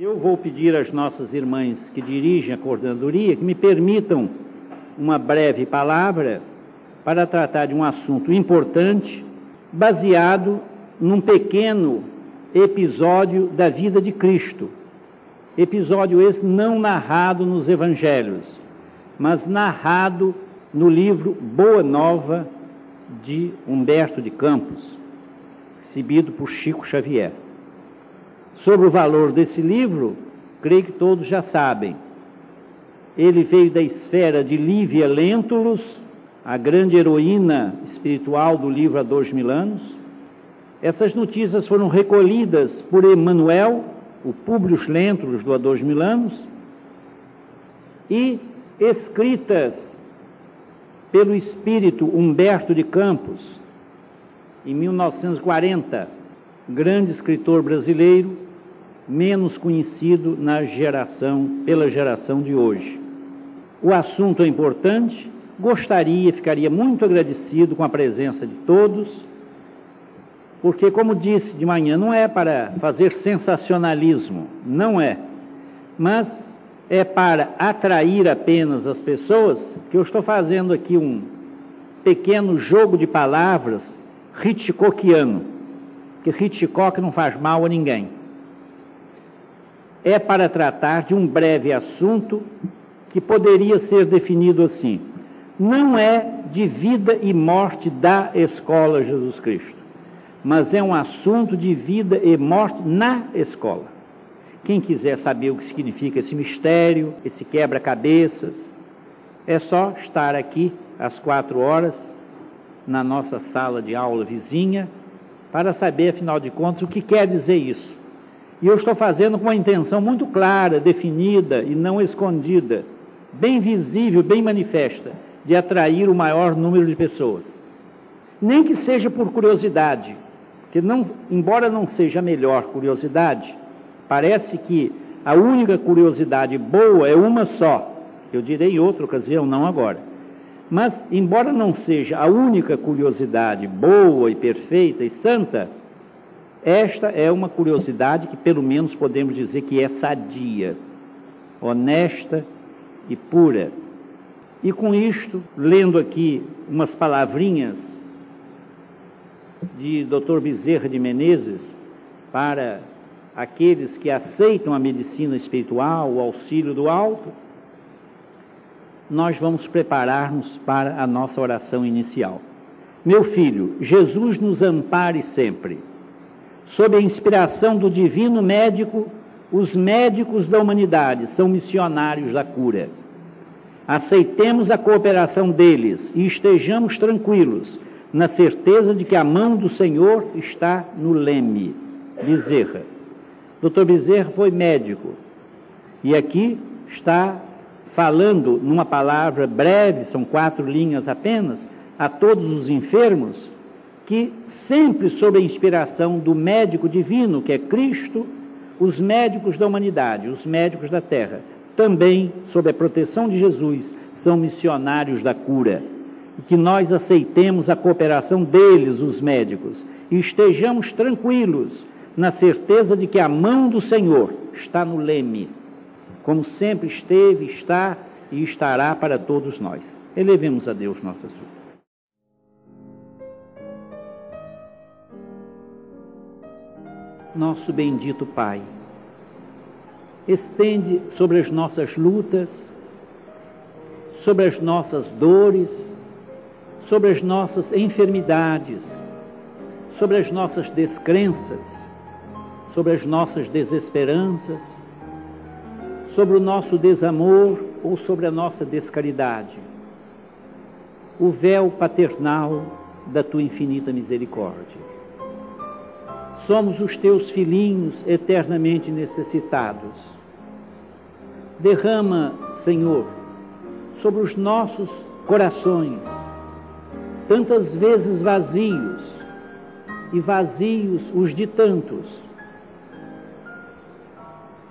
Eu vou pedir às nossas irmãs que dirigem a coordenadoria que me permitam uma breve palavra para tratar de um assunto importante, baseado num pequeno episódio da vida de Cristo. Episódio esse não narrado nos evangelhos, mas narrado no livro Boa Nova de Humberto de Campos, exibido por Chico Xavier. Sobre o valor desse livro, creio que todos já sabem. Ele veio da esfera de Lívia Lentulus, a grande heroína espiritual do livro Há Dois Mil Anos. Essas notícias foram recolhidas por Emmanuel, o Publius Lentulus do Há Dois Mil Anos, e escritas pelo espírito Humberto de Campos, em 1940, grande escritor brasileiro, menos conhecido na geração, pela geração de hoje. O assunto é importante, gostaria, ficaria muito agradecido com a presença de todos, porque, como disse de manhã, não é para fazer sensacionalismo, não é, mas é para atrair apenas as pessoas, que eu estou fazendo aqui um pequeno jogo de palavras Hitchcockiano, que Hitchcock não faz mal a ninguém. É para tratar de um breve assunto que poderia ser definido assim: não é de vida e morte da escola Jesus Cristo, mas é um assunto de vida e morte na escola. Quem quiser saber o que significa esse mistério, esse quebra-cabeças, é só estar aqui às quatro horas na nossa sala de aula vizinha para saber, afinal de contas, o que quer dizer isso. E eu estou fazendo com uma intenção muito clara, definida e não escondida, bem visível, bem manifesta, de atrair o maior número de pessoas. Nem que seja por curiosidade, porque não, embora não seja a melhor curiosidade, Parece que a única curiosidade boa é uma só. Eu direi em outra ocasião, não agora. Mas, embora não seja a única curiosidade boa e perfeita e santa, esta é uma curiosidade que, pelo menos, podemos dizer que é sadia, honesta e pura. E com isto, lendo aqui umas palavrinhas de Dr. Bezerra de Menezes para aqueles que aceitam a medicina espiritual, o auxílio do alto, nós vamos preparar-nos para a nossa oração inicial. Meu filho, Jesus nos ampare sempre. Sob a inspiração do divino médico, os médicos da humanidade são missionários da cura. Aceitemos a cooperação deles e estejamos tranquilos, na certeza de que a mão do Senhor está no leme. Bezerra. Dr. Bezerra foi médico e aqui está falando numa palavra breve, são quatro linhas apenas, a todos os enfermos, que sempre sob a inspiração do médico divino, que é Cristo, os médicos da humanidade, os médicos da terra, também sob a proteção de Jesus, são missionários da cura. E que nós aceitemos a cooperação deles, os médicos, e estejamos tranquilos na certeza de que a mão do Senhor está no leme, como sempre esteve, está e estará para todos nós. Elevemos a Deus nossas vidas. Nosso bendito Pai, estende sobre as nossas lutas, sobre as nossas dores, sobre as nossas enfermidades, sobre as nossas descrenças, sobre as nossas desesperanças, sobre o nosso desamor ou sobre a nossa descaridade. O véu paternal da tua infinita misericórdia. Somos os teus filhinhos eternamente necessitados. Derrama, Senhor, sobre os nossos corações, tantas vezes vazios, e vazios os de tantos,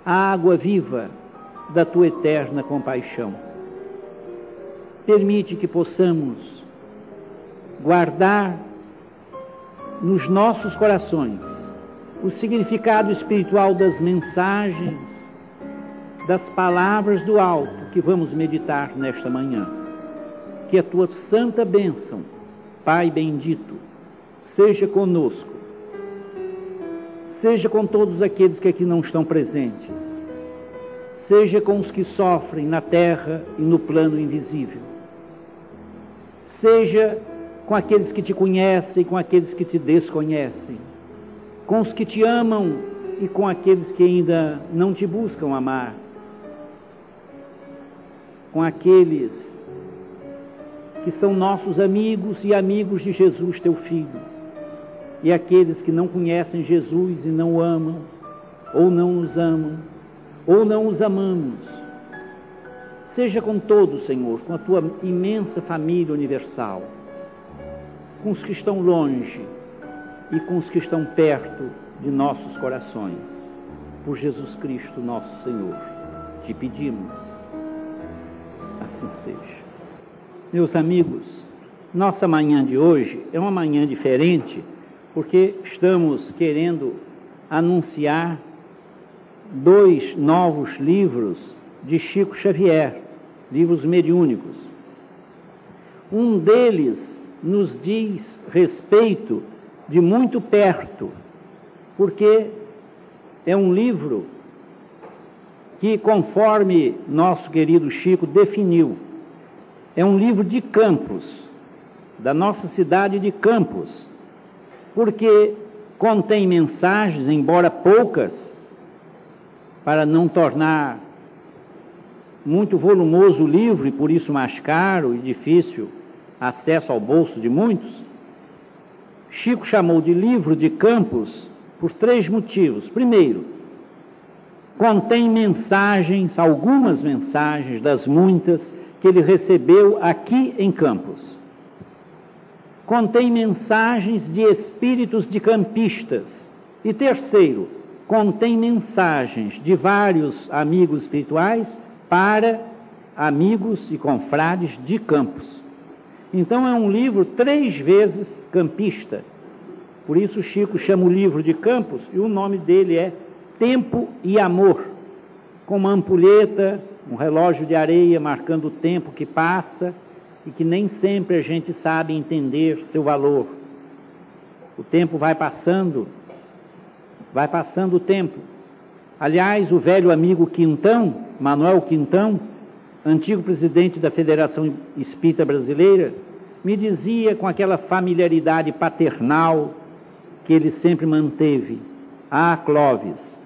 a água viva da tua eterna compaixão. Permite que possamos guardar nos nossos corações o significado espiritual das mensagens das palavras do alto que vamos meditar nesta manhã. Que a tua santa bênção, Pai bendito, seja conosco, seja com todos aqueles que aqui não estão presentes, seja com os que sofrem na terra e no plano invisível, seja com aqueles que te conhecem com aqueles que te desconhecem, com os que te amam e com aqueles que ainda não te buscam amar, com aqueles que são nossos amigos e amigos de Jesus, teu Filho, e aqueles que não conhecem Jesus e não o amam, ou não nos amam, ou não os amamos. Seja com todos, Senhor, com a tua imensa família universal, com os que estão longe e com os que estão perto de nossos corações. Por Jesus Cristo, nosso Senhor, te pedimos. Assim seja. Meus amigos, nossa manhã de hoje é uma manhã diferente porque estamos querendo anunciar dois novos livros de Chico Xavier, livros mediúnicos. Um deles nos diz respeito de muito perto porque é um livro que, conforme nosso querido Chico definiu, é um livro de Campos, da nossa cidade de Campos, porque contém mensagens, embora poucas, para não tornar muito volumoso o livro e por isso mais caro e difícil acesso ao bolso de muitos, Chico chamou de livro de Campos por três motivos. Primeiro, contém mensagens, algumas mensagens das muitas que ele recebeu aqui em Campos. Contém mensagens de espíritos de campistas. E terceiro, contém mensagens de vários amigos espirituais para amigos e confrades de Campos. Então é um livro três vezes campista por isso Chico chama o livro de Campos e o nome dele é Tempo e Amor, com uma ampulheta, um relógio de areia marcando o tempo que passa e que nem sempre a gente sabe entender seu valor. O tempo vai passando, vai passando o tempo. Aliás, o velho amigo Quintão, Manuel Quintão, antigo presidente da Federação Espírita Brasileira, me dizia com aquela familiaridade paternal, que ele sempre manteve. Ah, Clóvis,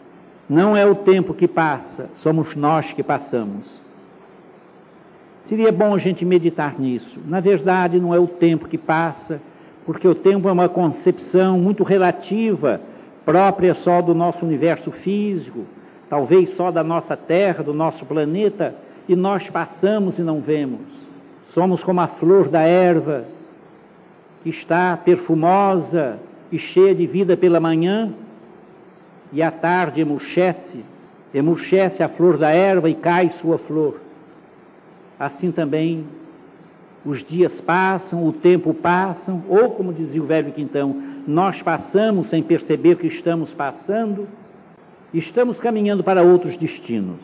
não é o tempo que passa, somos nós que passamos. Seria bom a gente meditar nisso. Na verdade, não é o tempo que passa, porque o tempo é uma concepção muito relativa, própria só do nosso universo físico, talvez só da nossa Terra, do nosso planeta, e nós passamos e não vemos. Somos como a flor da erva, que está perfumosa, e cheia de vida pela manhã, e à tarde emurchece, emurchece a flor da erva e cai sua flor. Assim também os dias passam, o tempo passa, ou como dizia o velho Quintão, nós passamos sem perceber que estamos passando, estamos caminhando para outros destinos.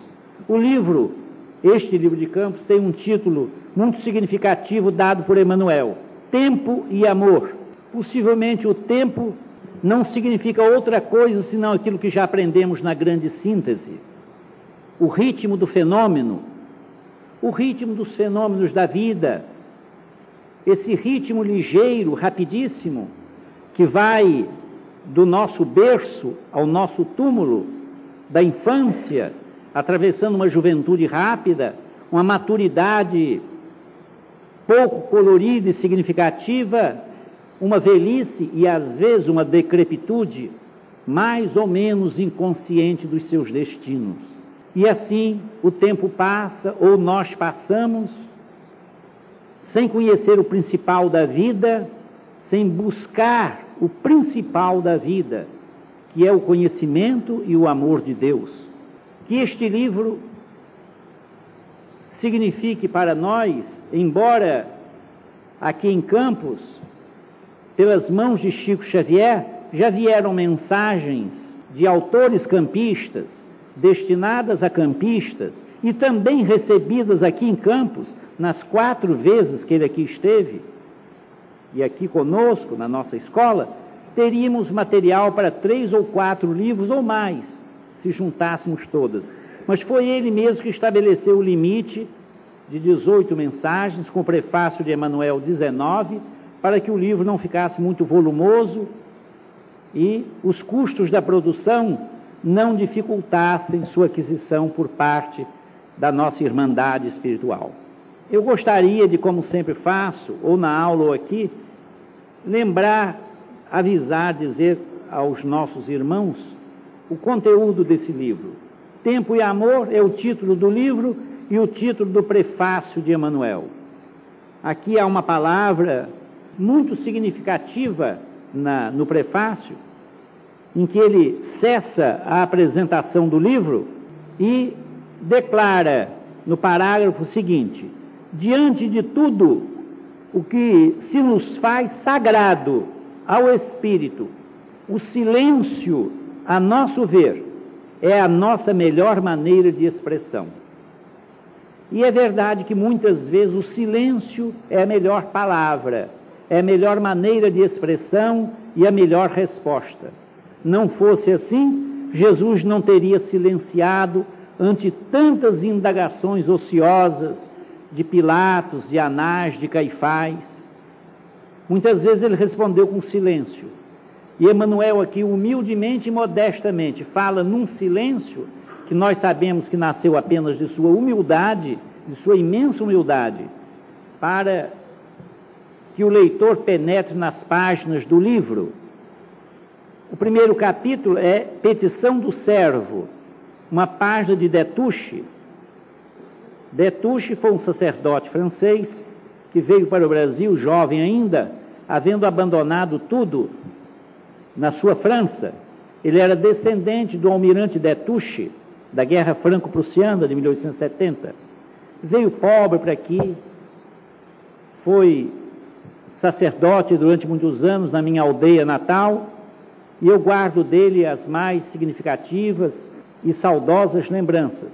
O livro, este livro de Campos, tem um título muito significativo dado por Emmanuel: Tempo e Amor. Possivelmente o tempo não significa outra coisa senão aquilo que já aprendemos na grande síntese. O ritmo do fenômeno, o ritmo dos fenômenos da vida, esse ritmo ligeiro, rapidíssimo, que vai do nosso berço ao nosso túmulo, da infância, atravessando uma juventude rápida, uma maturidade pouco colorida e significativa, uma velhice e às vezes uma decrepitude mais ou menos inconsciente dos seus destinos. E assim o tempo passa ou nós passamos sem conhecer o principal da vida, sem buscar o principal da vida, que é o conhecimento e o amor de Deus. Que este livro signifique para nós, embora aqui em Campos pelas mãos de Chico Xavier, já vieram mensagens de autores campistas destinadas a campistas e também recebidas aqui em Campos, nas quatro vezes que ele aqui esteve, e aqui conosco, na nossa escola, teríamos material para três ou quatro livros ou mais, se juntássemos todas. Mas foi ele mesmo que estabeleceu o limite de 18 mensagens, com o prefácio de Emanuel 19, para que o livro não ficasse muito volumoso e os custos da produção não dificultassem sua aquisição por parte da nossa irmandade espiritual. Eu gostaria de, como sempre faço, ou na aula ou aqui, lembrar, avisar, dizer aos nossos irmãos o conteúdo desse livro. Tempo e Amor é o título do livro e o título do prefácio de Emanuel. Aqui há uma palavra muito significativa na, no prefácio, em que ele cessa a apresentação do livro e declara no parágrafo seguinte: diante de tudo o que se nos faz sagrado ao espírito, o silêncio, a nosso ver, é a nossa melhor maneira de expressão. E é verdade que muitas vezes o silêncio é a melhor palavra, é a melhor maneira de expressão e a melhor resposta. Não fosse assim, Jesus não teria silenciado ante tantas indagações ociosas de Pilatos, de Anás, de Caifás. Muitas vezes ele respondeu com silêncio. E Emmanuel aqui, humildemente e modestamente, fala num silêncio que nós sabemos que nasceu apenas de sua humildade, de sua imensa humildade, para que o leitor penetre nas páginas do livro. O primeiro capítulo é Petição do Servo, uma página de Destouche. Destouche foi um sacerdote francês que veio para o Brasil, jovem ainda, havendo abandonado tudo na sua França. Ele era descendente do almirante Destouche, da Guerra Franco-Prussiana de 1870. Veio pobre para aqui, foi sacerdote durante muitos anos na minha aldeia natal, e eu guardo dele as mais significativas e saudosas lembranças.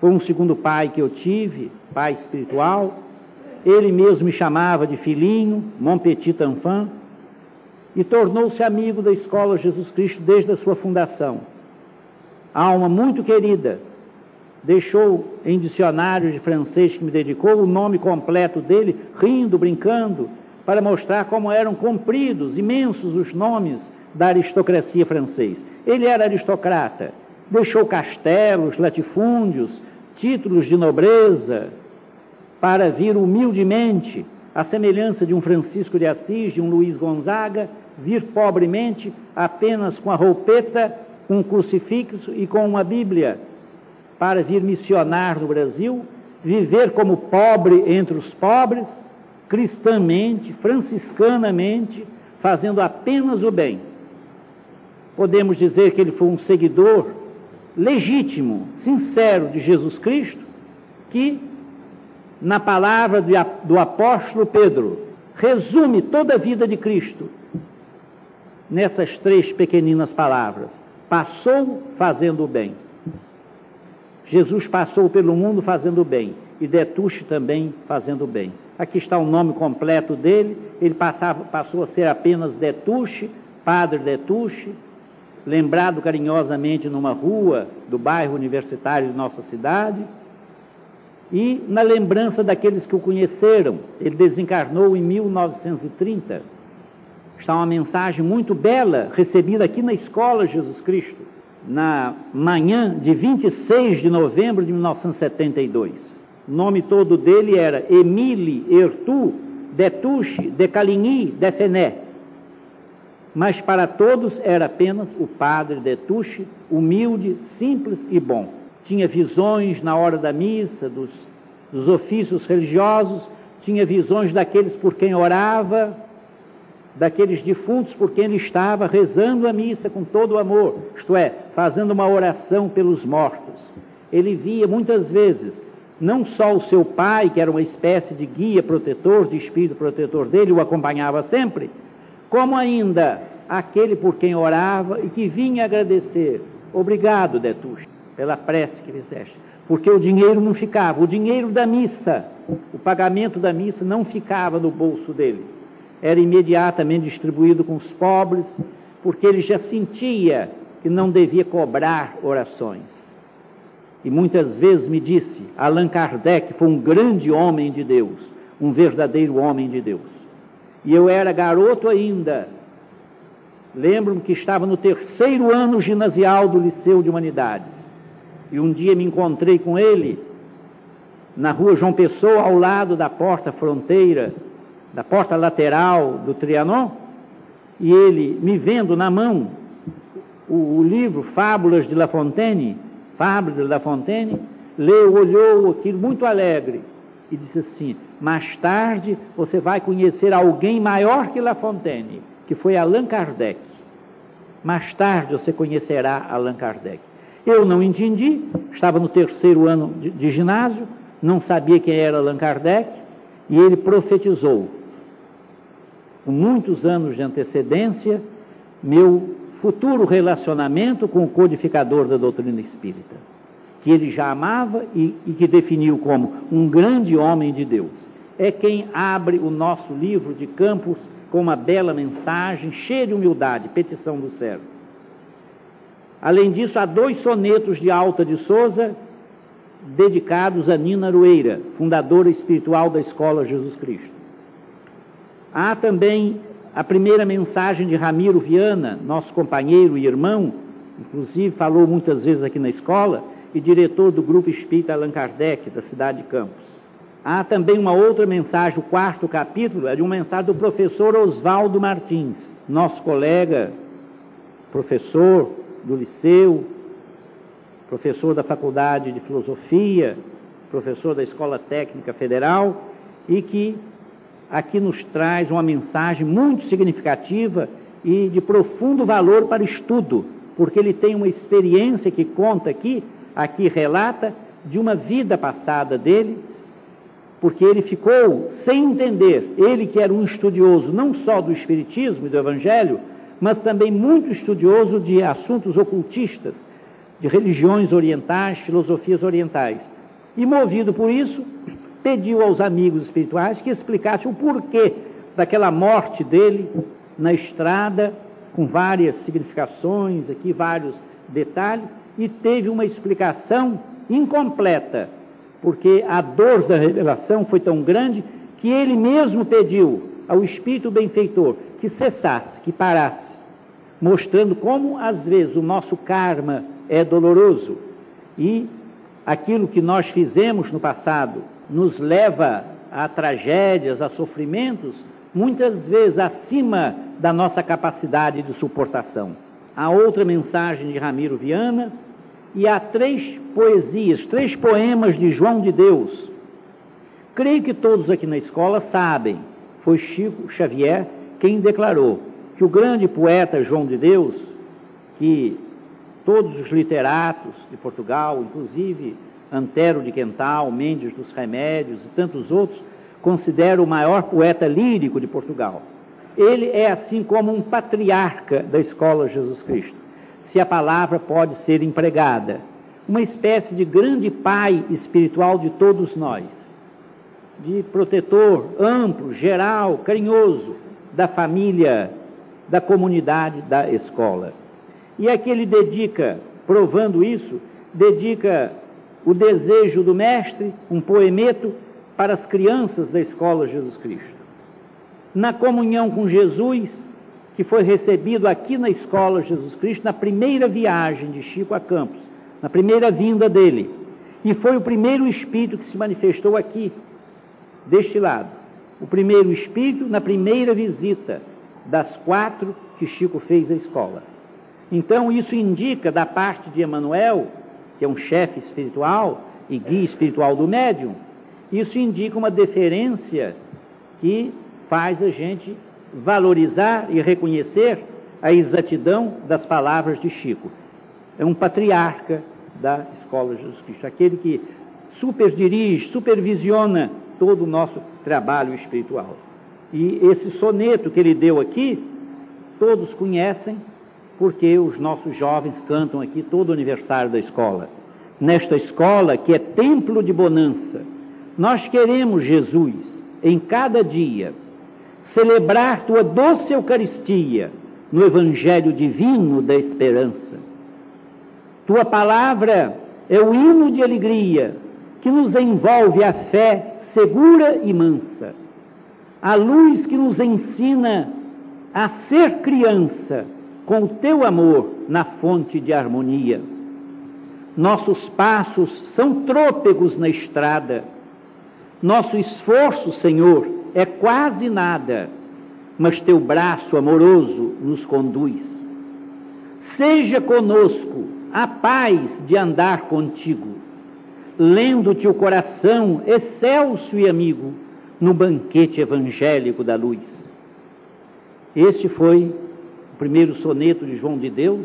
Foi um segundo pai que eu tive, pai espiritual. Ele mesmo me chamava de filhinho, mon petit enfant, e tornou-se amigo da escola Jesus Cristo desde a sua fundação. Alma muito querida, deixou em dicionário de francês que me dedicou o nome completo dele, rindo, brincando, para mostrar como eram compridos, imensos os nomes da aristocracia francesa. Ele era aristocrata, deixou castelos, latifúndios, títulos de nobreza, para vir humildemente, à semelhança de um Francisco de Assis, de um Luiz Gonzaga, vir pobremente, apenas com a roupeta, com um crucifixo e com uma Bíblia, para vir missionar no Brasil, viver como pobre entre os pobres, cristãmente, franciscanamente, fazendo apenas o bem. Podemos dizer que ele foi um seguidor legítimo, sincero de Jesus Cristo, que, na palavra do apóstolo Pedro, resume toda a vida de Cristo nessas três pequeninas palavras: passou fazendo o bem. Jesus passou pelo mundo fazendo o bem e Detuche também fazendo o bem. Aqui está o nome completo dele. Ele passava, passou a ser apenas Detuche, Padre Detuche, lembrado carinhosamente numa rua do bairro universitário de nossa cidade. E na lembrança daqueles que o conheceram, ele desencarnou em 1930. Está uma mensagem muito bela recebida aqui na escola Jesus Cristo, na manhã de 26 de novembro de 1972. O nome todo dele era Emile Ertu Detuche de Caligny de Fené mas para todos era apenas o padre Detuche, humilde, simples e bom. Tinha visões na hora da missa, dos, dos ofícios religiosos, tinha visões daqueles por quem orava, daqueles defuntos por quem ele estava rezando a missa com todo o amor, isto é, fazendo uma oração pelos mortos. Ele via muitas vezes não só o seu pai, que era uma espécie de guia protetor, de espírito protetor dele, o acompanhava sempre, como ainda aquele por quem orava e que vinha agradecer. Obrigado, Detuche. pela prece que fizeste. Porque o dinheiro não ficava, o dinheiro da missa, o pagamento da missa não ficava no bolso dele. Era imediatamente distribuído com os pobres, porque ele já sentia que não devia cobrar orações. E muitas vezes me disse: Allan Kardec foi um grande homem de Deus, um verdadeiro homem de Deus. E eu era garoto ainda. Lembro-me que estava no terceiro ano ginasial do Liceu de Humanidades. E um dia me encontrei com ele na rua João Pessoa, ao lado da porta fronteira, da porta lateral do Trianon, e ele, me vendo na mão o, o livro Fábulas de La Fontaine, Fábulas de La Fontaine, leu, olhou aquilo muito alegre e disse assim: mais tarde você vai conhecer alguém maior que La Fontaine, que foi Allan Kardec. Mais tarde você conhecerá Allan Kardec. Eu não entendi, estava no terceiro ano de, de ginásio, não sabia quem era Allan Kardec, e ele profetizou, com muitos anos de antecedência, meu futuro relacionamento com o codificador da doutrina espírita, que ele já amava e, e que definiu como um grande homem de Deus. É quem abre o nosso livro de Campos com uma bela mensagem, cheia de humildade, petição do servo. Além disso, há dois sonetos de Alta de Souza dedicados a Nina Arueira, fundadora espiritual da Escola Jesus Cristo. Há também a primeira mensagem de Ramiro Viana, nosso companheiro e irmão, inclusive falou muitas vezes aqui na escola, e diretor do Grupo Espírita Allan Kardec, da cidade de Campos. Há também uma outra mensagem, o quarto capítulo, é de uma mensagem do professor Oswaldo Martins, nosso colega, professor, do liceu, professor da Faculdade de Filosofia, professor da Escola Técnica Federal, e que aqui nos traz uma mensagem muito significativa e de profundo valor para estudo, porque ele tem uma experiência que conta aqui, aqui relata, de uma vida passada dele, porque ele ficou sem entender, ele que era um estudioso não só do Espiritismo e do Evangelho, mas também muito estudioso de assuntos ocultistas, de religiões orientais, filosofias orientais. E movido por isso, pediu aos amigos espirituais que explicassem o porquê daquela morte dele na estrada, com várias significações, aqui vários detalhes, e teve uma explicação incompleta, porque a dor da revelação foi tão grande que ele mesmo pediu ao Espírito benfeitor que cessasse, que parasse, mostrando como às vezes o nosso karma é doloroso. E aquilo que nós fizemos no passado nos leva a tragédias, a sofrimentos, muitas vezes acima da nossa capacidade de suportação. Há outra mensagem de Ramiro Viana e há três poesias, três poemas de João de Deus. Creio que todos aqui na escola sabem, foi Chico Xavier quem declarou que o grande poeta João de Deus, que todos os literatos de Portugal, inclusive Antero de Quental, Mendes dos Remédios e tantos outros, consideram o maior poeta lírico de Portugal. Ele é assim como um patriarca da escola Jesus Cristo, se a palavra pode ser empregada, uma espécie de grande pai espiritual de todos nós, de protetor amplo, geral, carinhoso da família da comunidade da escola. E aqui ele dedica, provando isso, dedica o desejo do mestre, um poemeto para as crianças da escola Jesus Cristo. Na comunhão com Jesus, que foi recebido aqui na escola Jesus Cristo, na primeira viagem de Chico a Campos, na primeira vinda dele. E foi o primeiro espírito que se manifestou aqui, deste lado. O primeiro espírito na primeira visita das quatro que Chico fez à escola. Então, isso indica, da parte de Emmanuel, que é um chefe espiritual e guia espiritual do médium, isso indica uma deferência que faz a gente valorizar e reconhecer a exatidão das palavras de Chico. É um patriarca da Escola de Jesus Cristo, aquele que superdirige, supervisiona todo o nosso trabalho espiritual. E esse soneto que ele deu aqui, todos conhecem, porque os nossos jovens cantam aqui todo o aniversário da escola. nesta escola que é templo de bonança. Nós queremos, Jesus, em cada dia, celebrar tua doce Eucaristia no Evangelho divino da esperança. Tua palavra é o hino de alegria que nos envolve a fé segura e mansa, a luz que nos ensina a ser criança com o teu amor na fonte de harmonia. Nossos passos são trôpegos na estrada. Nosso esforço, Senhor, é quase nada, mas teu braço amoroso nos conduz. Seja conosco a paz de andar contigo, lendo-te o coração excelso e amigo no banquete evangélico da luz. Este foi o primeiro soneto de João de Deus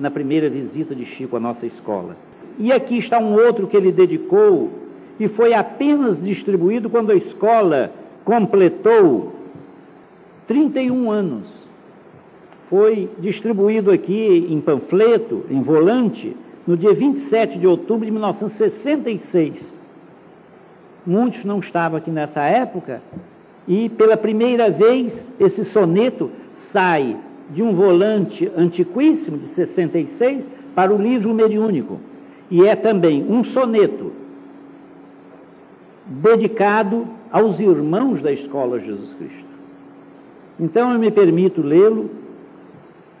na primeira visita de Chico à nossa escola. E aqui está um outro que ele dedicou e foi apenas distribuído quando a escola completou 31 anos. Foi distribuído aqui em panfleto, em volante, no dia 27 de outubro de 1966. Muitos não estavam aqui nessa época, e pela primeira vez esse soneto sai de um volante antiquíssimo de 66 para o livro mediúnico. E é também um soneto dedicado aos irmãos da escola Jesus Cristo. Então eu me permito lê-lo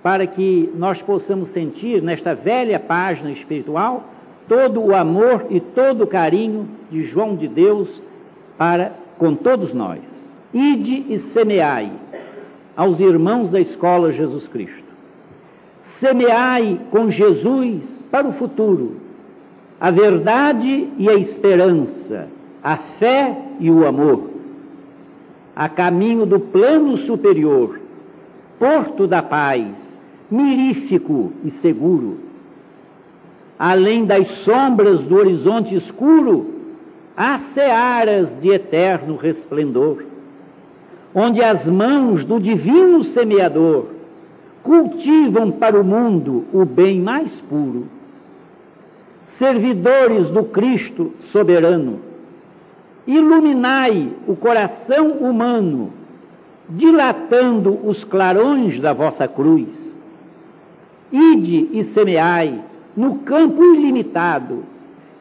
para que nós possamos sentir nesta velha página espiritual todo o amor e todo o carinho de João de Deus para com todos nós. Ide e semeai aos irmãos da escola Jesus Cristo. Semeai com Jesus para o futuro a verdade e a esperança, a fé e o amor, a caminho do plano superior, porto da paz, mirífico e seguro. Além das sombras do horizonte escuro, há searas de eterno resplendor onde as mãos do divino semeador cultivam para o mundo o bem mais puro. Servidores do Cristo soberano, iluminai o coração humano, dilatando os clarões da vossa cruz. Ide e semeai no campo ilimitado,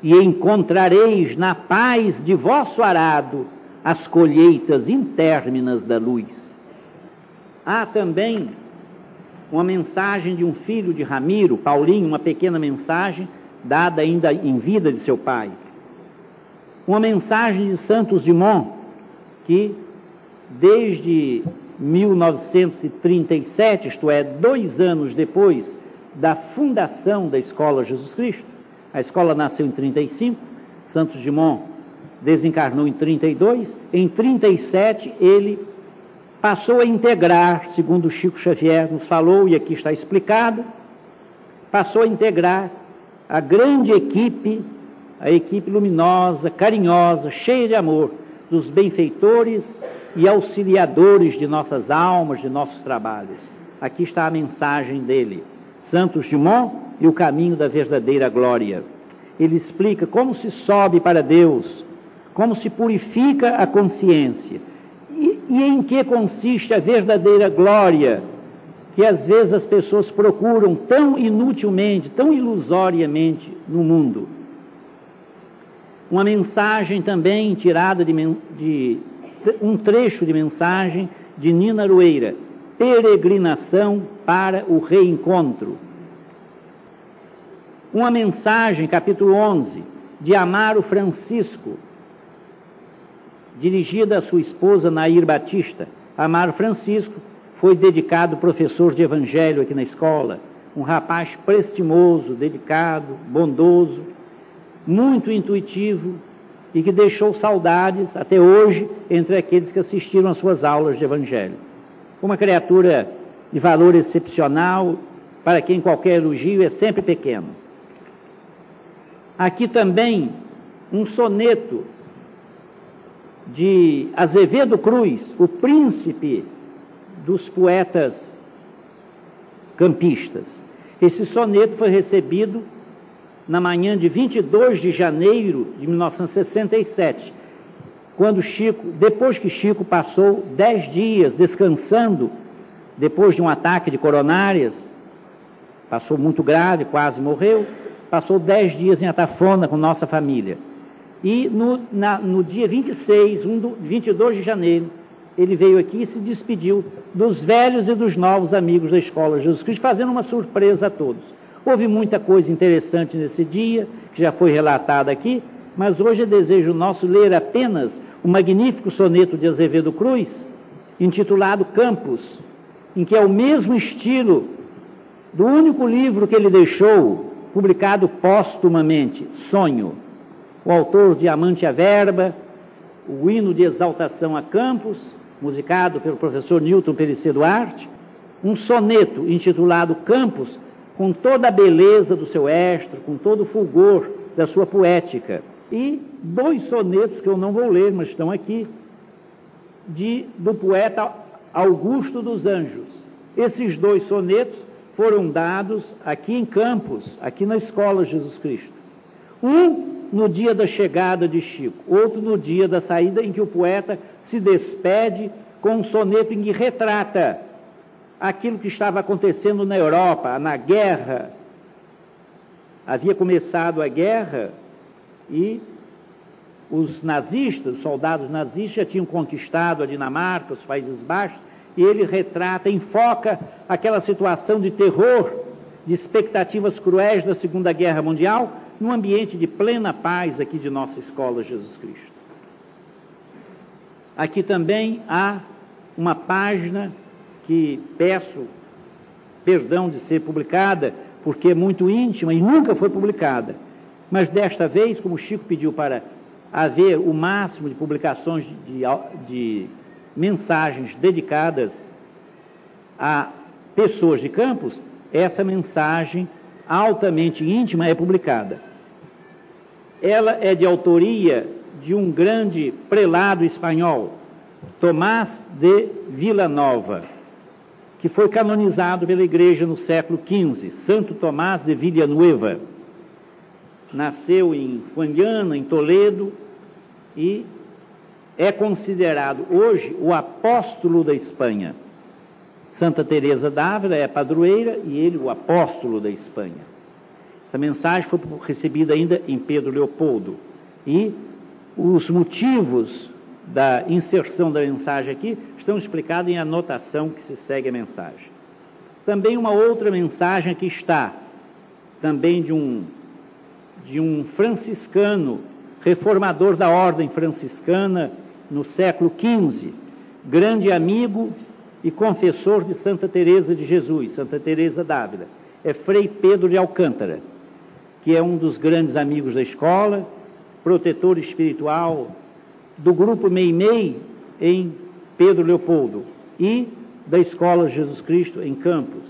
e encontrareis na paz de vosso arado as colheitas intérminas da luz. Há também uma mensagem de um filho de Ramiro, Paulinho, uma pequena mensagem dada ainda em vida de seu pai. Uma mensagem de Santos Dumont, que desde 1937, isto é, dois anos depois da fundação da Escola Jesus Cristo, a escola nasceu em 35, Santos Dumont desencarnou em 32, em 37 ele passou a integrar, segundo Chico Xavier nos falou, e aqui está explicado, passou a integrar a grande equipe, a equipe luminosa, carinhosa, cheia de amor, dos benfeitores e auxiliadores de nossas almas, de nossos trabalhos. Aqui está a mensagem dele, Santos Dumont e o caminho da verdadeira glória. Ele explica como se sobe para Deus, como se purifica a consciência e, e em que consiste a verdadeira glória que às vezes as pessoas procuram tão inutilmente, tão ilusoriamente no mundo. Uma mensagem também tirada de, de um trecho de mensagem de Nina Rueira, Peregrinação para o Reencontro. Uma mensagem, capítulo 11, de Amaro Francisco, dirigida à sua esposa Nair Batista. Amaro Francisco foi dedicado professor de evangelho aqui na escola, um rapaz prestimoso, dedicado, bondoso, muito intuitivo e que deixou saudades até hoje entre aqueles que assistiram às suas aulas de evangelho. Uma criatura de valor excepcional, para quem qualquer elogio é sempre pequeno. Aqui também um soneto de Azevedo Cruz, o príncipe dos poetas campistas. Esse soneto foi recebido na manhã de 22 de janeiro de 1967, quando Chico, depois que Chico passou dez dias descansando, depois de um ataque de coronárias, passou muito grave, quase morreu, passou dez dias em Atafona com nossa família. E no, na, no dia 26, um do, 22 de janeiro, ele veio aqui e se despediu dos velhos e dos novos amigos da Escola Jesus Cristo, fazendo uma surpresa a todos. Houve muita coisa interessante nesse dia, que já foi relatada aqui, mas hoje é desejo nosso ler apenas o magnífico soneto de Azevedo Cruz, intitulado Campos, em que é o mesmo estilo do único livro que ele deixou, publicado póstumamente, Sonho. O autor de Amante a Verba, o hino de exaltação a Campos, musicado pelo professor Newton Pericê Duarte, um soneto intitulado Campos, com toda a beleza do seu estro, com todo o fulgor da sua poética, e dois sonetos que eu não vou ler, mas estão aqui, de, do poeta Augusto dos Anjos. Esses dois sonetos foram dados aqui em Campos, aqui na Escola Jesus Cristo. Um no dia da chegada de Chico, outro no dia da saída, em que o poeta se despede com um soneto em que retrata aquilo que estava acontecendo na Europa, na guerra. Havia começado a guerra e os nazistas, os soldados nazistas, já tinham conquistado a Dinamarca, os Países Baixos, e ele retrata, enfoca aquela situação de terror, de expectativas cruéis da Segunda Guerra Mundial, num ambiente de plena paz aqui de nossa escola Jesus Cristo. Aqui também há uma página que peço perdão de ser publicada, porque é muito íntima e nunca foi publicada. Mas desta vez, como o Chico pediu para haver o máximo de publicações de, de mensagens dedicadas a pessoas de campos, essa mensagem altamente íntima é publicada. Ela é de autoria de um grande prelado espanhol, Tomás de Villanova, que foi canonizado pela Igreja no século XV, Santo Tomás de Villanueva. Nasceu em Fuandiana, em Toledo, e é considerado hoje o apóstolo da Espanha. Santa Teresa d'Ávila é padroeira e ele o apóstolo da Espanha. Essa mensagem foi recebida ainda em Pedro Leopoldo e os motivos da inserção da mensagem aqui estão explicados em anotação que se segue a mensagem. Também uma outra mensagem que está, também de um, de um franciscano, reformador da ordem franciscana no século XV, grande amigo e confessor de Santa Teresa de Jesus, Santa Teresa d'Ávila, é Frei Pedro de Alcântara, que é um dos grandes amigos da escola, protetor espiritual do grupo Meimei em Pedro Leopoldo e da Escola Jesus Cristo em Campos.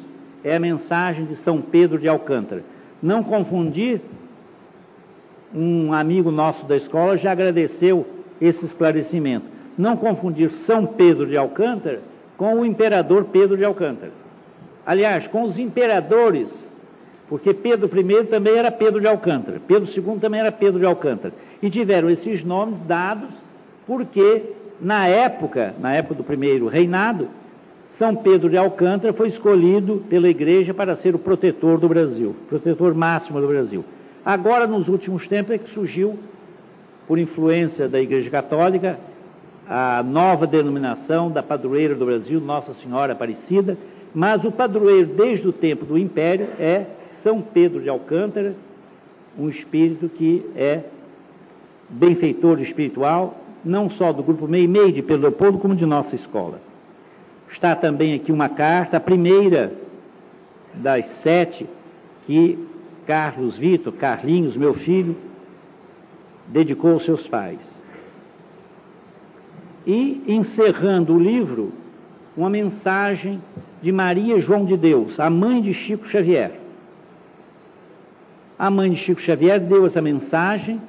É a mensagem de São Pedro de Alcântara. Não confundir, um amigo nosso da escola já agradeceu esse esclarecimento. Não confundir São Pedro de Alcântara com o imperador Pedro de Alcântara. Aliás, com os imperadores, porque Pedro I também era Pedro de Alcântara, Pedro II também era Pedro de Alcântara. E tiveram esses nomes dados porque, na época, na época do primeiro reinado, São Pedro de Alcântara foi escolhido pela igreja para ser o protetor do Brasil, protetor máximo do Brasil. Agora, nos últimos tempos, é que surgiu, por influência da Igreja Católica, a nova denominação da padroeira do Brasil, Nossa Senhora Aparecida, mas o padroeiro desde o tempo do Império é São Pedro de Alcântara, um espírito que é benfeitor espiritual, não só do grupo Meimei de Pedro Leopoldo, como de nossa escola. Está também aqui uma carta, a primeira das sete, que Carlos Vitor, Carlinhos, meu filho, dedicou aos seus pais. E, encerrando o livro, uma mensagem de Maria João de Deus, a mãe de Chico Xavier. A mãe de Chico Xavier deu essa mensagem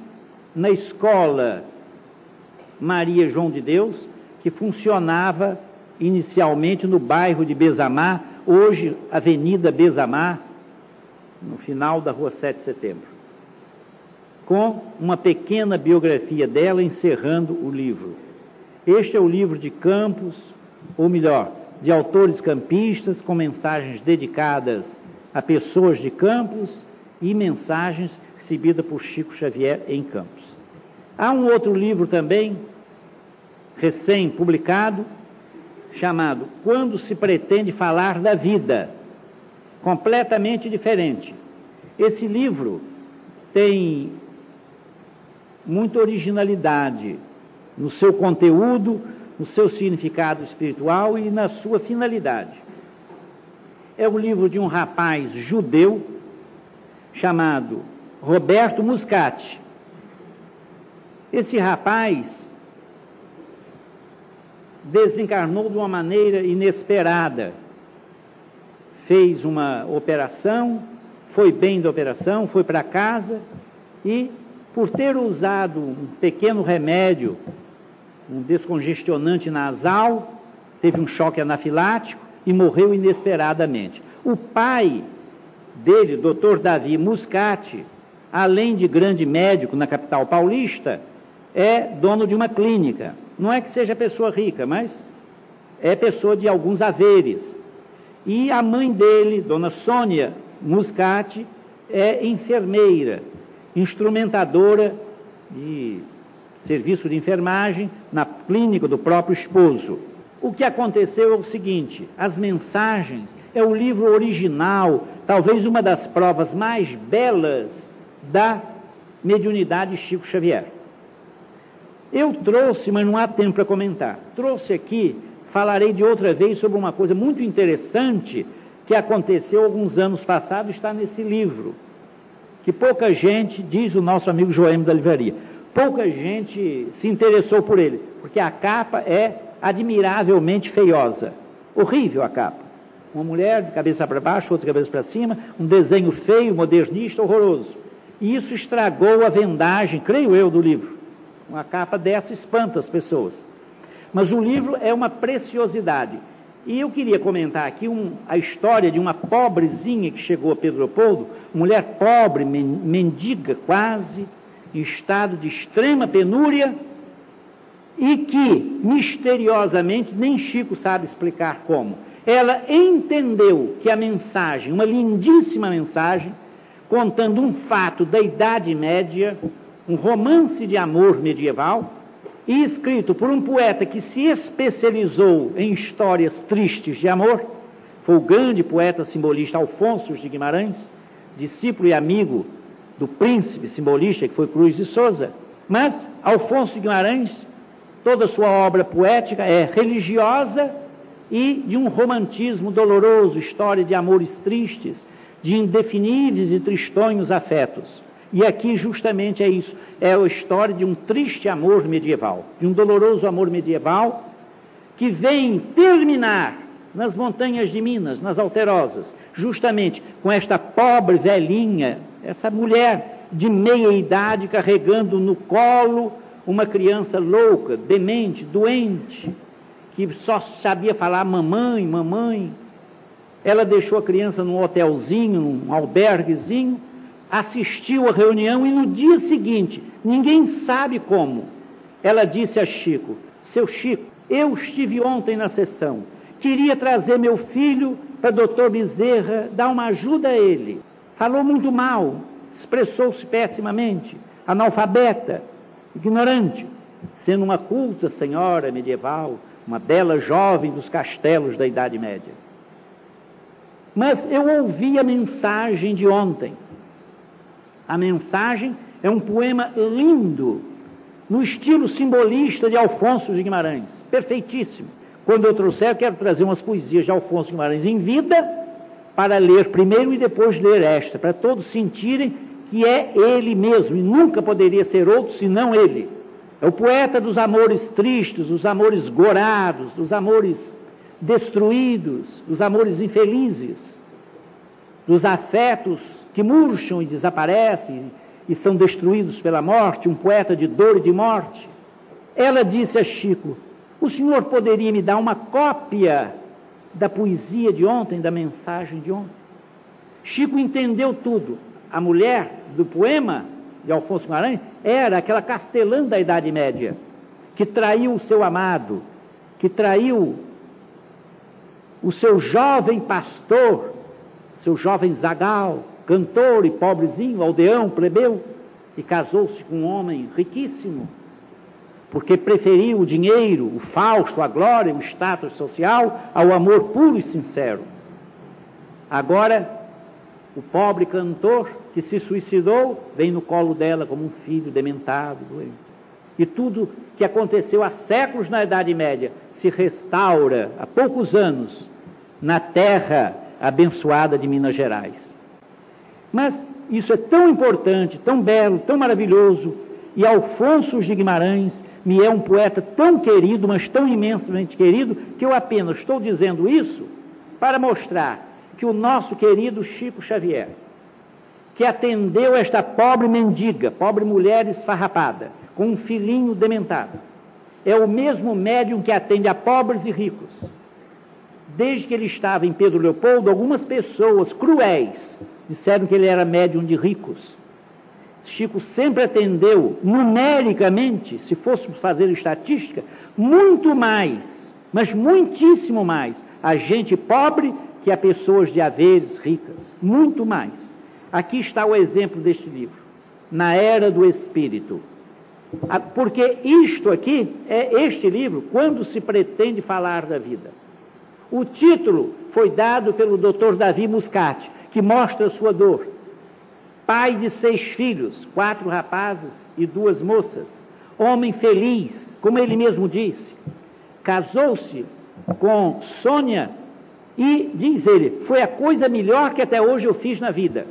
na escola Maria João de Deus, que funcionava inicialmente no bairro de Bezamar, hoje Avenida Bezamar, no final da rua 7 de setembro. com uma pequena biografia dela encerrando o livro. Este é o livro de Campos, ou melhor, de autores campistas, com mensagens dedicadas a pessoas de Campos e mensagens recebidas por Chico Xavier em Campos. Há um outro livro também, recém-publicado, chamado Quando se pretende falar da vida, completamente diferente. Esse livro tem muita originalidade no seu conteúdo, no seu significado espiritual e na sua finalidade. É o livro de um rapaz judeu chamado Roberto Muscati. Esse rapaz desencarnou de uma maneira inesperada. Fez uma operação, foi bem da operação, foi para casa e, por ter usado um pequeno remédio, um descongestionante nasal, teve um choque anafilático e morreu inesperadamente. O pai dele, Dr. Davi Muscati, além de grande médico na capital paulista, é dono de uma clínica. Não é que seja pessoa rica, mas é pessoa de alguns haveres. E a mãe dele, dona Sônia Muscati, é enfermeira, instrumentadora de serviço de enfermagem na clínica do próprio esposo. O que aconteceu é o seguinte: as mensagens é o livro original, talvez uma das provas mais belas da mediunidade Chico Xavier. Eu trouxe, mas não há tempo para comentar. Trouxe aqui, falarei de outra vez sobre uma coisa muito interessante que aconteceu alguns anos passados, está nesse livro, que pouca gente, diz o nosso amigo Joêmio da Livraria, pouca gente se interessou por ele, porque a capa é admiravelmente feiosa. Horrível a capa. Uma mulher de cabeça para baixo, outra de cabeça para cima, um desenho feio, modernista, horroroso. E isso estragou a vendagem, creio eu, do livro. Uma capa dessa espanta as pessoas. Mas o livro é uma preciosidade. E eu queria comentar aqui um, a história de uma pobrezinha que chegou a Pedro Leopoldo, mulher pobre, mendiga quase, em estado de extrema penúria, e que, misteriosamente, nem Chico sabe explicar como, ela entendeu que a mensagem, uma lindíssima mensagem, contando um fato da Idade Média, um romance de amor medieval, e escrito por um poeta que se especializou em histórias tristes de amor, foi o grande poeta simbolista Alfonso de Guimarães, discípulo e amigo do príncipe simbolista que foi Cruz de Souza. Mas Alfonso Guimarães, toda sua obra poética é religiosa e de um romantismo doloroso, história de amores tristes, de indefiníveis e tristonhos afetos. E aqui justamente é isso, é a história de um triste amor medieval, de um doloroso amor medieval que vem terminar nas montanhas de Minas, nas Alterosas, justamente com esta pobre velhinha, essa mulher de meia idade carregando no colo uma criança louca, demente, doente, que só sabia falar mamãe, mamãe. Ela deixou a criança num hotelzinho, num alberguezinho, assistiu à reunião e no dia seguinte, ninguém sabe como, ela disse a Chico: Seu Chico, eu estive ontem na sessão, queria trazer meu filho para doutor Bezerra dar uma ajuda a ele. Falou muito mal, expressou-se pessimamente, analfabeta, ignorante, sendo uma culta senhora medieval, uma bela jovem dos castelos da Idade Média. Mas eu ouvi a mensagem de ontem a mensagem é um poema lindo, no estilo simbolista de Alfonso de Guimarães, perfeitíssimo. Quando eu trouxer, eu quero trazer umas poesias de Alfonso de Guimarães em vida, para ler primeiro e depois ler esta, para todos sentirem que é ele mesmo, e nunca poderia ser outro senão ele. É o poeta dos amores tristes, dos amores gorados, dos amores destruídos, dos amores infelizes, dos afetos que murcham e desaparecem e são destruídos pela morte, um poeta de dor e de morte. Ela disse a Chico: O senhor poderia me dar uma cópia da poesia de ontem, da mensagem de ontem? Chico entendeu tudo. A mulher do poema de Alfonso Guimarães era aquela castelã da Idade Média, que traiu o seu amado, que traiu o seu jovem pastor, seu jovem zagal, cantor e pobrezinho, aldeão, plebeu, e casou-se com um homem riquíssimo, porque preferiu o dinheiro, o fausto, a glória, o status social ao amor puro e sincero. Agora, o pobre cantor que se suicidou vem no colo dela como um filho dementado, doente. E tudo que aconteceu há séculos na Idade Média se restaura há poucos anos na terra abençoada de Minas Gerais. Mas isso é tão importante, tão belo, tão maravilhoso, e Alfonso de Guimarães me é um poeta tão querido, mas tão imensamente querido, que eu apenas estou dizendo isso para mostrar que o nosso querido Chico Xavier, que atendeu esta pobre mendiga, pobre mulher esfarrapada, com um filhinho dementado, é o mesmo médium que atende a pobres e ricos. Desde que ele estava em Pedro Leopoldo, algumas pessoas cruéis disseram que ele era médium de ricos. Chico sempre atendeu numericamente, se fôssemos fazer estatística, muito mais, mas muitíssimo mais, a gente pobre que a pessoas de haveres ricas. Muito mais. Aqui está o exemplo deste livro. Na Era do Espírito. Porque isto aqui é este livro, quando se pretende falar da vida. O título foi dado pelo Dr. Davi Muscati, que mostra sua dor pai de seis filhos, quatro rapazes e duas moças, homem feliz, como ele mesmo disse. Casou-se com Sônia e, diz ele, foi a coisa melhor que até hoje eu fiz na vida.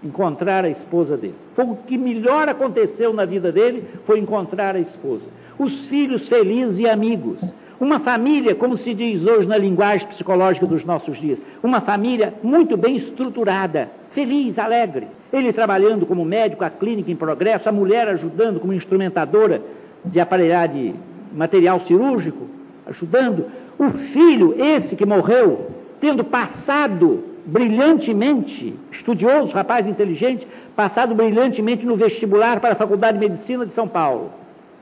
Encontrar a esposa dele. Foi o que melhor aconteceu na vida dele, foi encontrar a esposa. Os filhos felizes e amigos. Uma família, como se diz hoje na linguagem psicológica dos nossos dias, uma família muito bem estruturada, feliz, alegre. Ele trabalhando como médico, a clínica em progresso, a mulher ajudando como instrumentadora de aparelhagem material cirúrgico, ajudando. O filho, esse que morreu, tendo passado brilhantemente, estudioso, rapaz inteligente, passado brilhantemente no vestibular para a Faculdade de Medicina de São Paulo.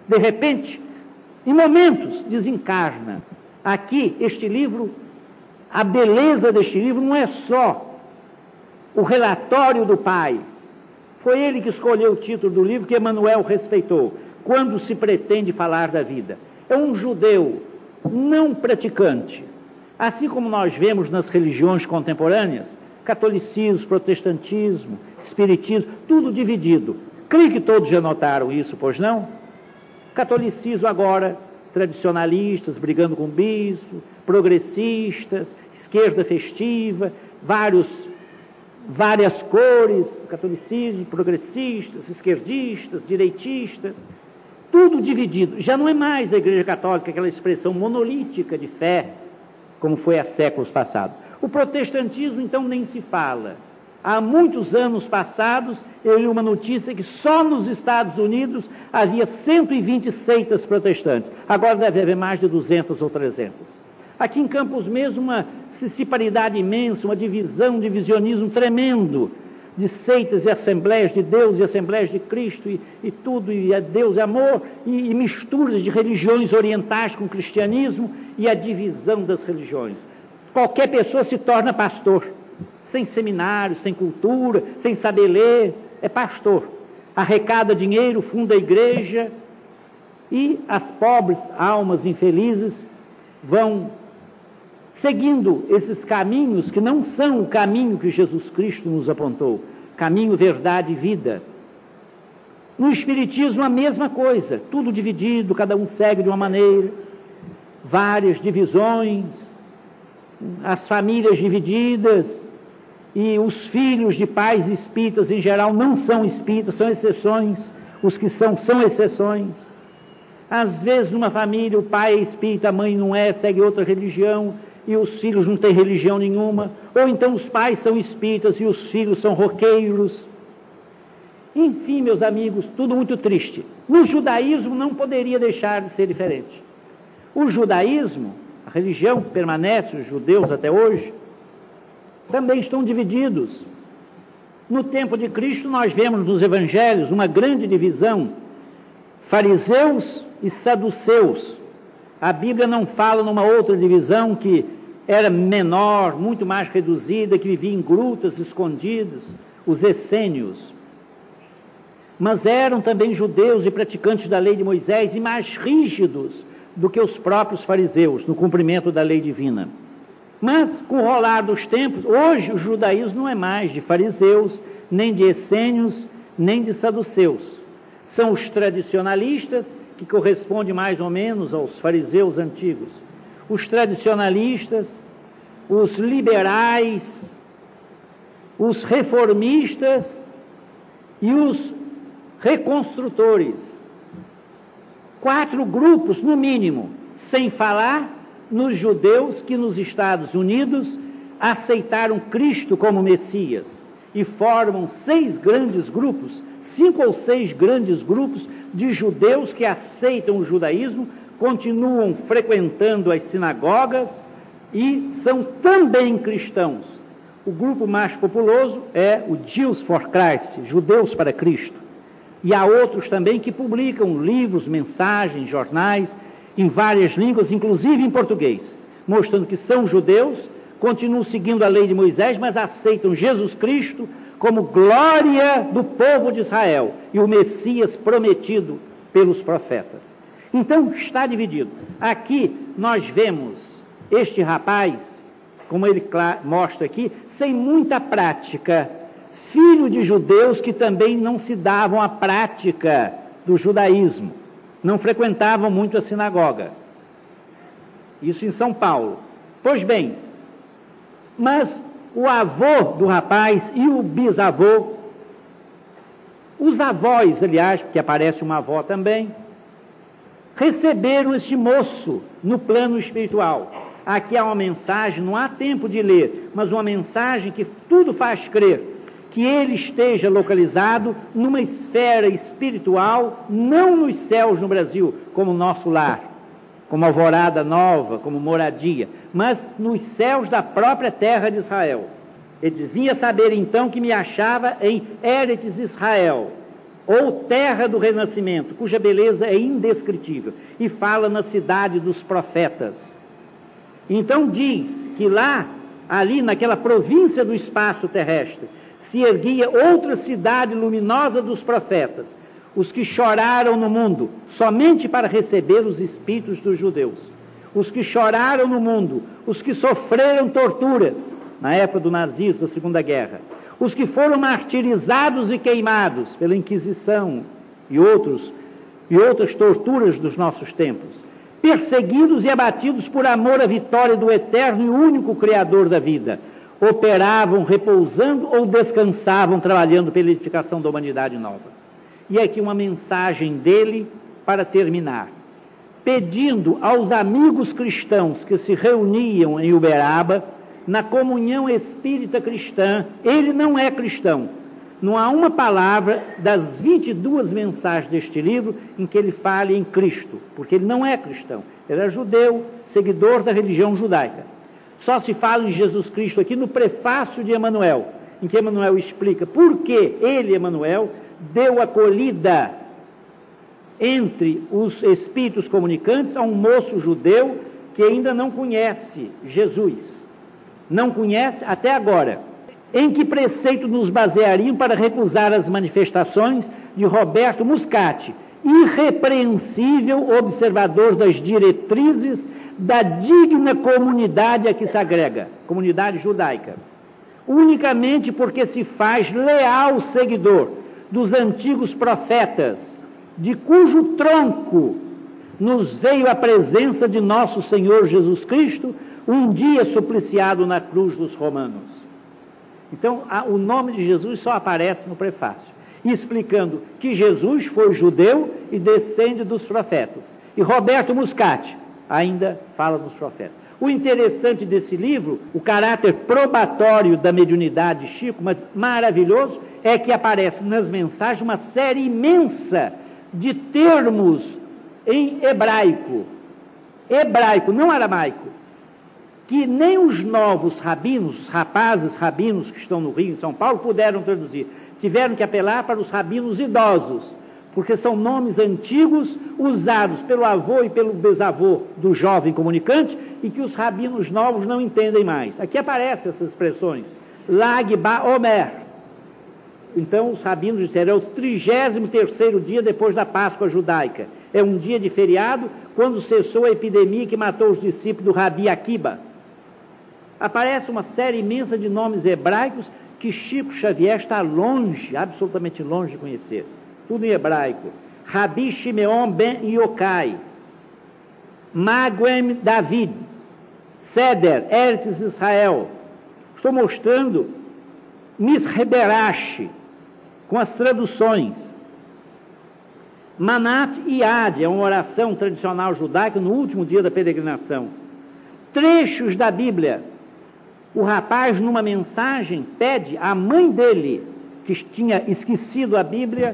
De repente, em momentos, desencarna. Aqui, este livro, a beleza deste livro não é só o relatório do pai. Foi ele que escolheu o título do livro que Emanuel respeitou. Quando se pretende falar da vida. É um judeu não praticante. Assim como nós vemos nas religiões contemporâneas, catolicismo, protestantismo, espiritismo, tudo dividido. Creio que todos já notaram isso, pois não? Catolicismo agora, tradicionalistas brigando com o bispo, progressistas, esquerda festiva, vários várias cores, catolicismo, progressistas, esquerdistas, direitistas, tudo dividido. Já não é mais a Igreja Católica aquela expressão monolítica de fé, como foi há séculos passados. O protestantismo, então, nem se fala. Há muitos anos passados, eu li uma notícia que só nos Estados Unidos havia 120 seitas protestantes. Agora deve haver mais de 200 ou 300. Aqui em Campos mesmo, uma disparidade imensa, uma divisão, um divisionismo tremendo de seitas e assembleias de Deus e assembleias de Cristo e, e tudo, e é Deus é amor, e, e misturas de religiões orientais com cristianismo e a divisão das religiões. Qualquer pessoa se torna pastor, sem seminário, sem cultura, sem saber ler, é pastor. Arrecada dinheiro, funda a igreja, e as pobres almas infelizes vão seguindo esses caminhos que não são o caminho que Jesus Cristo nos apontou caminho, verdade e vida. No Espiritismo, a mesma coisa, tudo dividido, cada um segue de uma maneira, várias divisões, as famílias divididas, e os filhos de pais espíritas em geral não são espíritas, são exceções, os que são, são exceções. Às vezes, numa família, o pai é espírita, a mãe não é, segue outra religião, e os filhos não têm religião nenhuma, ou então os pais são espíritas e os filhos são roqueiros. Enfim, meus amigos, tudo muito triste. No judaísmo não poderia deixar de ser diferente. O judaísmo, a religião que permanece, os judeus até hoje, também estão divididos. No tempo de Cristo, nós vemos nos evangelhos uma grande divisão: fariseus e saduceus. A Bíblia não fala numa outra divisão que era menor, muito mais reduzida, que vivia em grutas escondidas, os essênios. Mas eram também judeus e praticantes da lei de Moisés e mais rígidos do que os próprios fariseus no cumprimento da lei divina. Mas, com o rolar dos tempos, hoje o judaísmo não é mais de fariseus, nem de essênios, nem de saduceus. São os tradicionalistas, que correspondem mais ou menos aos fariseus antigos. Os tradicionalistas, os liberais, os reformistas e os reconstrutores. Quatro grupos, no mínimo, sem falar nos judeus que nos Estados Unidos aceitaram Cristo como Messias e formam seis grandes grupos, cinco ou seis grandes grupos de judeus que aceitam o judaísmo, continuam frequentando as sinagogas e são também cristãos. O grupo mais populoso é o Jews for Christ, Judeus para Cristo. E há outros também que publicam livros, mensagens, jornais em várias línguas, inclusive em português, mostrando que são judeus, continuam seguindo a lei de Moisés, mas aceitam Jesus Cristo como glória do povo de Israel e o Messias prometido pelos profetas. Então está dividido. Aqui nós vemos este rapaz, como ele mostra aqui, sem muita prática, filho de judeus que também não se davam à prática do judaísmo não frequentavam muito a sinagoga. Isso em São Paulo. Pois bem, mas o avô do rapaz e o bisavô, os avós, aliás, porque aparece uma avó também, receberam este moço no plano espiritual. Aqui há uma mensagem, não há tempo de ler, mas uma mensagem que tudo faz crer que ele esteja localizado numa esfera espiritual, não nos céus no Brasil, como nosso lar, como alvorada nova, como moradia, mas nos céus da própria terra de Israel. Ele vinha saber então que me achava em Eretz Israel, ou terra do renascimento, cuja beleza é indescritível, e fala na cidade dos profetas. Então diz que lá, ali naquela província do espaço terrestre, se erguia outra cidade luminosa dos profetas, os que choraram no mundo, somente para receber os espíritos dos judeus. Os que choraram no mundo, os que sofreram torturas na época do nazismo, da Segunda Guerra, os que foram martirizados e queimados pela Inquisição e outros e outras torturas dos nossos tempos, perseguidos e abatidos por amor à vitória do eterno e único Criador da vida, operavam repousando ou descansavam trabalhando pela edificação da humanidade nova. E aqui uma mensagem dele para terminar, pedindo aos amigos cristãos que se reuniam em Uberaba, na comunhão espírita cristã, ele não é cristão. Não há uma palavra das 22 mensagens deste livro em que ele fale em Cristo, porque ele não é cristão. Ele é judeu, seguidor da religião judaica. Só se fala em Jesus Cristo aqui no prefácio de Emanuel, em que Emanuel explica por que ele, Emanuel, deu acolhida entre os espíritos comunicantes a um moço judeu que ainda não conhece Jesus. Não conhece até agora. Em que preceito nos baseariam para recusar as manifestações de Roberto Muscati, irrepreensível observador das diretrizes da digna comunidade a que se agrega, comunidade judaica, unicamente porque se faz leal seguidor dos antigos profetas, de cujo tronco nos veio a presença de nosso Senhor Jesus Cristo, um dia supliciado na cruz dos romanos. Então, a, o nome de Jesus só aparece no prefácio, explicando que Jesus foi judeu e descende dos profetas. E Roberto Muscati ainda fala dos profetas. O interessante desse livro, o caráter probatório da mediunidade de Chico, mas maravilhoso, é que aparece nas mensagens uma série imensa de termos em hebraico, hebraico, não aramaico, que nem os novos rabinos, os rapazes rabinos que estão no Rio, em São Paulo, puderam traduzir. Tiveram que apelar para os rabinos idosos, porque são nomes antigos usados pelo avô e pelo bisavô do jovem comunicante e que os rabinos novos não entendem mais. Aqui aparecem essas expressões. Lag ba Omer. Então os rabinos disseram, é o 33 dia depois da Páscoa judaica. É um dia de feriado, quando cessou a epidemia que matou os discípulos do Rabi Akiba. Aparece uma série imensa de nomes hebraicos que Chico Xavier está longe, absolutamente longe de conhecer. Tudo em hebraico. Rabi Shimeon ben Yokai, Maguem David, Seder, Eretz Israel. Estou mostrando Misreberash, com as traduções. Manat Yad é uma oração tradicional judaica no último dia da peregrinação. Trechos da Bíblia. O rapaz, numa mensagem, pede à mãe dele, que tinha esquecido a Bíblia,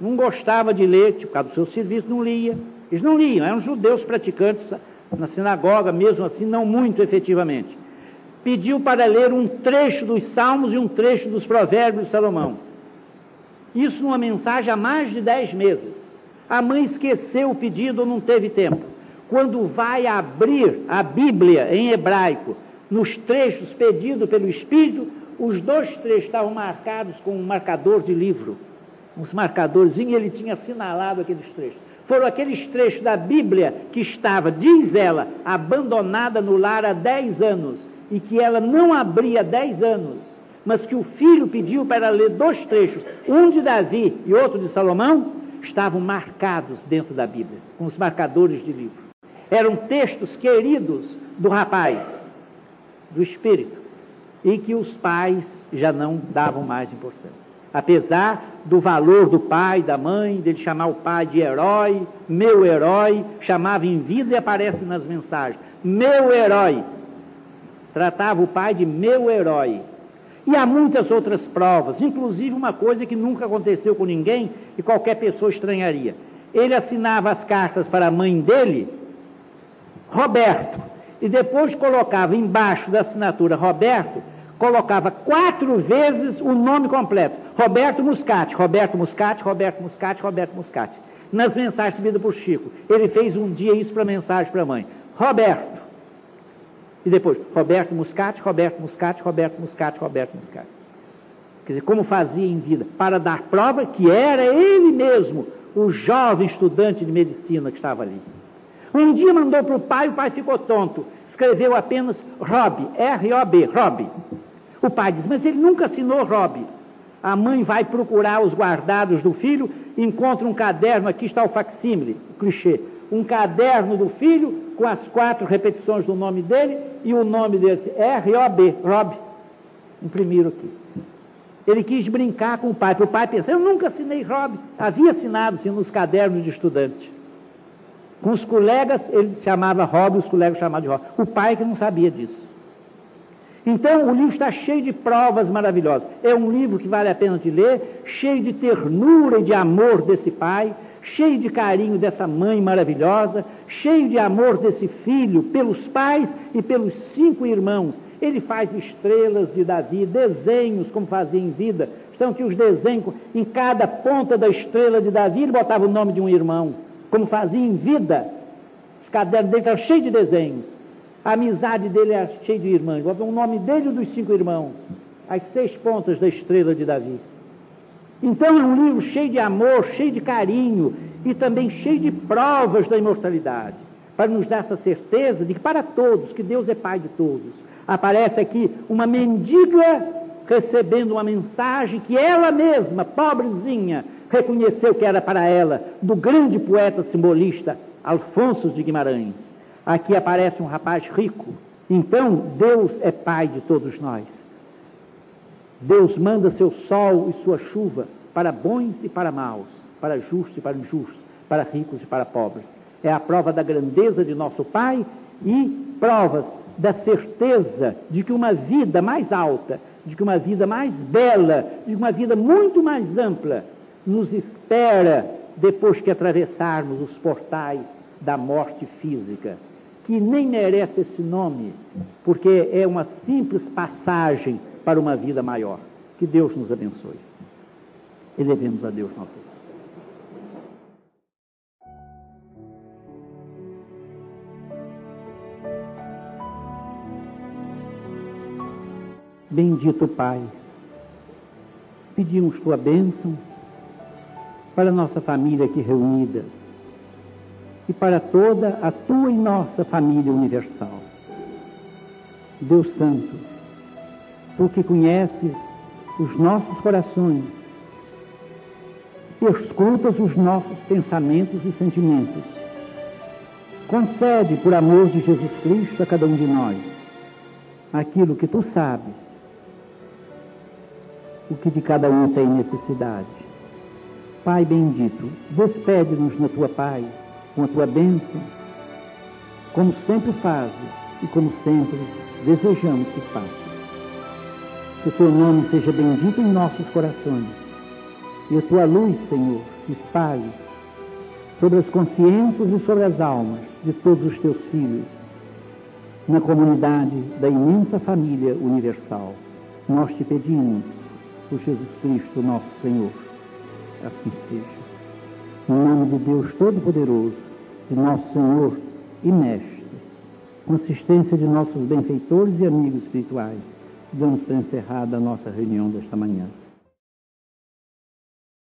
não gostava de ler, por causa do seu serviço, não lia. Eles não liam, eram judeus praticantes na sinagoga, mesmo assim, não muito efetivamente. Pediu para ler um trecho dos Salmos e um trecho dos Provérbios de Salomão. Isso numa mensagem há mais de dez meses. A mãe esqueceu o pedido ou não teve tempo. Quando vai abrir a Bíblia em hebraico, nos trechos pedidos pelo Espírito, os dois trechos estavam marcados com um marcador de livro, uns marcadores, e ele tinha assinalado aqueles trechos. Foram aqueles trechos da Bíblia que estava, diz ela, abandonada no lar há dez anos, e que ela não abria há dez anos mas que o filho pediu para ler dois trechos, um de Davi e outro de Salomão, estavam marcados dentro da Bíblia, com os marcadores de livro. Eram textos queridos do rapaz, do espírito, e que os pais já não davam mais importância. Apesar do valor do pai, da mãe, dele chamar o pai de herói, meu herói, chamava em vida e aparece nas mensagens, meu herói. Tratava o pai de meu herói, e há muitas outras provas, inclusive uma coisa que nunca aconteceu com ninguém e qualquer pessoa estranharia. Ele assinava as cartas para a mãe dele, Roberto, e depois colocava embaixo da assinatura Roberto, colocava quatro vezes o nome completo: Roberto Muscati, Roberto Muscati, Roberto Muscati, Roberto Muscati. Nas mensagens recebidas por Chico. Ele fez um dia isso para mensagem para a mãe: Roberto. E depois, Roberto Muscati, Roberto Muscati, Roberto Muscati, Roberto Muscati. Quer dizer, como fazia em vida, para dar prova que era ele mesmo, o jovem estudante de medicina que estava ali. Um dia mandou para o pai, o pai ficou tonto. Escreveu apenas Rob, R-O-B, Rob. O pai diz, mas ele nunca assinou Rob. A mãe vai procurar os guardados do filho, encontra um caderno, aqui está o facsímile, o clichê. Um caderno do filho com as quatro repetições do nome dele e o nome desse R-O-B, Rob. Imprimiram aqui. Ele quis brincar com o pai, para o pai pensar, eu nunca assinei Rob. Havia assinado sim nos cadernos de estudante. Com os colegas, ele chamava Rob, os colegas chamavam de Rob. O pai que não sabia disso. Então, o livro está cheio de provas maravilhosas. É um livro que vale a pena de ler, cheio de ternura e de amor desse pai, cheio de carinho dessa mãe maravilhosa, cheio de amor desse filho pelos pais e pelos cinco irmãos. Ele faz estrelas de Davi, desenhos como fazia em vida. Estão aqui os desenhos, em cada ponta da estrela de Davi ele botava o nome de um irmão, como fazia em vida. Os cadernos dele estavam cheios de desenhos. A amizade dele era cheia de irmãos. O nome dele e dos cinco irmãos. As seis pontas da estrela de Davi. Então é um livro cheio de amor, cheio de carinho e também cheio de provas da imortalidade, para nos dar essa certeza de que para todos, que Deus é Pai de todos. Aparece aqui uma mendiga recebendo uma mensagem que ela mesma, pobrezinha, reconheceu que era para ela, do grande poeta simbolista Alfonso de Guimarães. Aqui aparece um rapaz rico. Então, Deus é Pai de todos nós. Deus manda seu sol e sua chuva para bons e para maus, para justos e para injustos, para ricos e para pobres. É a prova da grandeza de nosso Pai e provas da certeza de que uma vida mais alta, de que uma vida mais bela, de que uma vida muito mais ampla nos espera depois que atravessarmos os portais da morte física. que nem merece esse nome, porque é uma simples passagem para uma vida maior. Que Deus nos abençoe. Elevemos a Deus nosso Bendito Pai, pedimos tua bênção para nossa família aqui reunida e para toda a tua e nossa família universal. Deus Santo, tu que conheces os nossos corações, escutas os nossos pensamentos e sentimentos, concede, por amor de Jesus Cristo, a cada um de nós aquilo que tu sabes, o que de cada um tem necessidade. Pai bendito, despede-nos na tua paz com a tua bênção, como sempre fazes e como sempre desejamos que faças. Que o teu nome seja bendito em nossos corações e a tua luz, Senhor, se espalhe sobre as consciências e sobre as almas de todos os teus filhos, na comunidade da imensa família universal. Nós te pedimos, por Jesus Cristo, nosso Senhor. Assim seja. Em nome de Deus Todo-Poderoso, de nosso Senhor e Mestre, com assistência de nossos benfeitores e amigos espirituais, para encerrada a nossa reunião desta manhã.